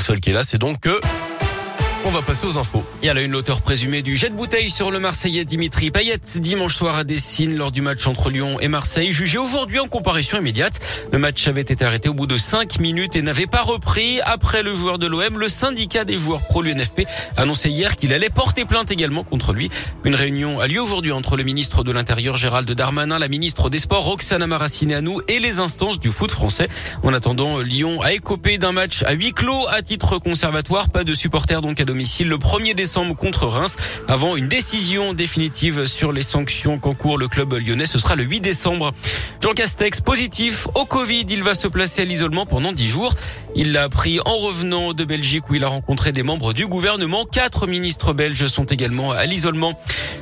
le seul qui est là, c'est donc que on va passer aux infos. Il y a une l'auteur présumé du jet de bouteille sur le Marseillais Dimitri Payet dimanche soir à Dessine lors du match entre Lyon et Marseille, jugé aujourd'hui en comparution immédiate. Le match avait été arrêté au bout de 5 minutes et n'avait pas repris. Après le joueur de l'OM, le syndicat des joueurs pro l'UNFP annonçait hier qu'il allait porter plainte également contre lui. Une réunion a lieu aujourd'hui entre le ministre de l'Intérieur Gérald Darmanin, la ministre des Sports Roxana Maracineanu et les instances du foot français. En attendant, Lyon a écopé d'un match à huis clos à titre conservatoire. Pas de supporters donc à domicile le 1er décembre contre Reims avant une décision définitive sur les sanctions qu'encourt le club lyonnais. Ce sera le 8 décembre. Jean Castex positif au Covid. Il va se placer à l'isolement pendant 10 jours. Il l'a appris en revenant de Belgique où il a rencontré des membres du gouvernement. Quatre ministres belges sont également à l'isolement.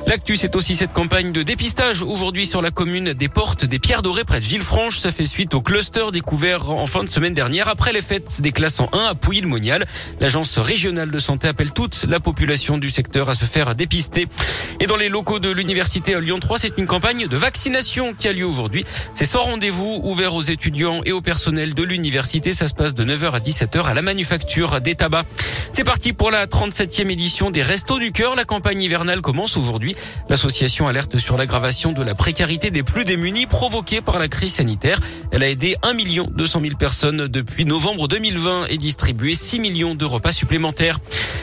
L'actu, c'est aussi cette campagne de dépistage aujourd'hui sur la commune des Portes des Pierres Dorées près de Villefranche. Ça fait suite au cluster découvert en fin de semaine dernière après les fêtes des classes en 1 à Pouilly-le-Monial. L'agence régionale de santé appelle toute la population du secteur à se faire dépister. Et dans les locaux de l'université Lyon 3, c'est une campagne de vaccination qui a lieu aujourd'hui. C'est sans rendez-vous ouvert aux étudiants et au personnel de l'université. Ça se passe de 9h à 17h à la manufacture des tabacs. C'est parti pour la 37e édition des Restos du Cœur. La campagne hivernale commence aujourd'hui. L'association alerte sur l'aggravation de la précarité des plus démunis provoquée par la crise sanitaire. Elle a aidé 1 200 000 personnes depuis novembre 2020 et distribué 6 millions de repas supplémentaires.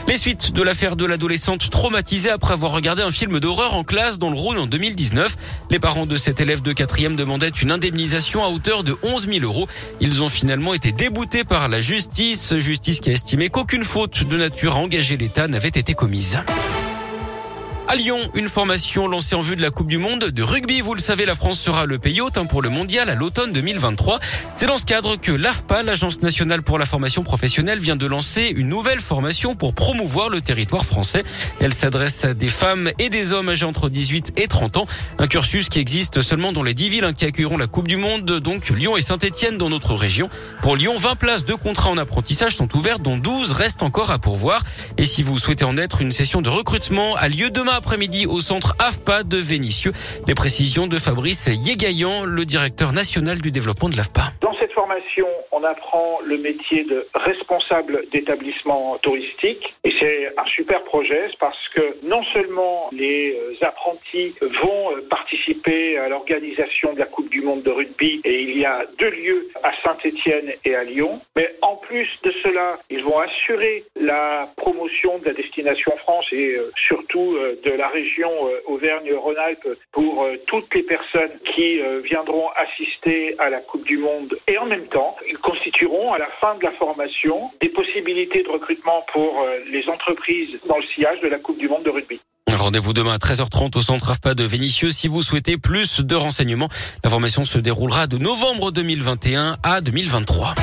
Les suites de l'affaire de l'adolescente traumatisée après avoir regardé un film d'horreur en classe dans le Rhône en 2019. Les parents de cet élève de quatrième demandaient une indemnisation à hauteur de 11 000 euros. Ils ont finalement été déboutés par la justice, justice qui a estimé qu'aucune faute de nature à engager l'État n'avait été commise. À Lyon, une formation lancée en vue de la Coupe du Monde de rugby. Vous le savez, la France sera le pays hôte hein, pour le mondial à l'automne 2023. C'est dans ce cadre que l'AFPA, l'Agence nationale pour la formation professionnelle, vient de lancer une nouvelle formation pour promouvoir le territoire français. Elle s'adresse à des femmes et des hommes âgés entre 18 et 30 ans. Un cursus qui existe seulement dans les 10 villes hein, qui accueilleront la Coupe du Monde, donc Lyon et Saint-Etienne dans notre région. Pour Lyon, 20 places de contrat en apprentissage sont ouvertes, dont 12 restent encore à pourvoir. Et si vous souhaitez en être, une session de recrutement a lieu demain après-midi au centre AFPA de Vénissieux. Les précisions de Fabrice Yégaillan, le directeur national du développement de l'AFPA on apprend le métier de responsable d'établissement touristique. Et c'est un super projet parce que non seulement les euh, apprentis vont euh, participer à l'organisation de la Coupe du Monde de rugby et il y a deux lieux à Saint-Étienne et à Lyon, mais en plus de cela, ils vont assurer la promotion de la destination France et euh, surtout de la région Auvergne-Rhône-Alpes pour toutes les personnes qui viendront assister à la Coupe du Monde. Et en même temps, ils constitueront à la fin de la formation des possibilités de recrutement pour euh, les entreprises dans le sillage de la Coupe du Monde de rugby. Rendez-vous demain à 13h30 au centre AFPA de Vénissieux si vous souhaitez plus de renseignements. La formation se déroulera de novembre 2021 à 2023.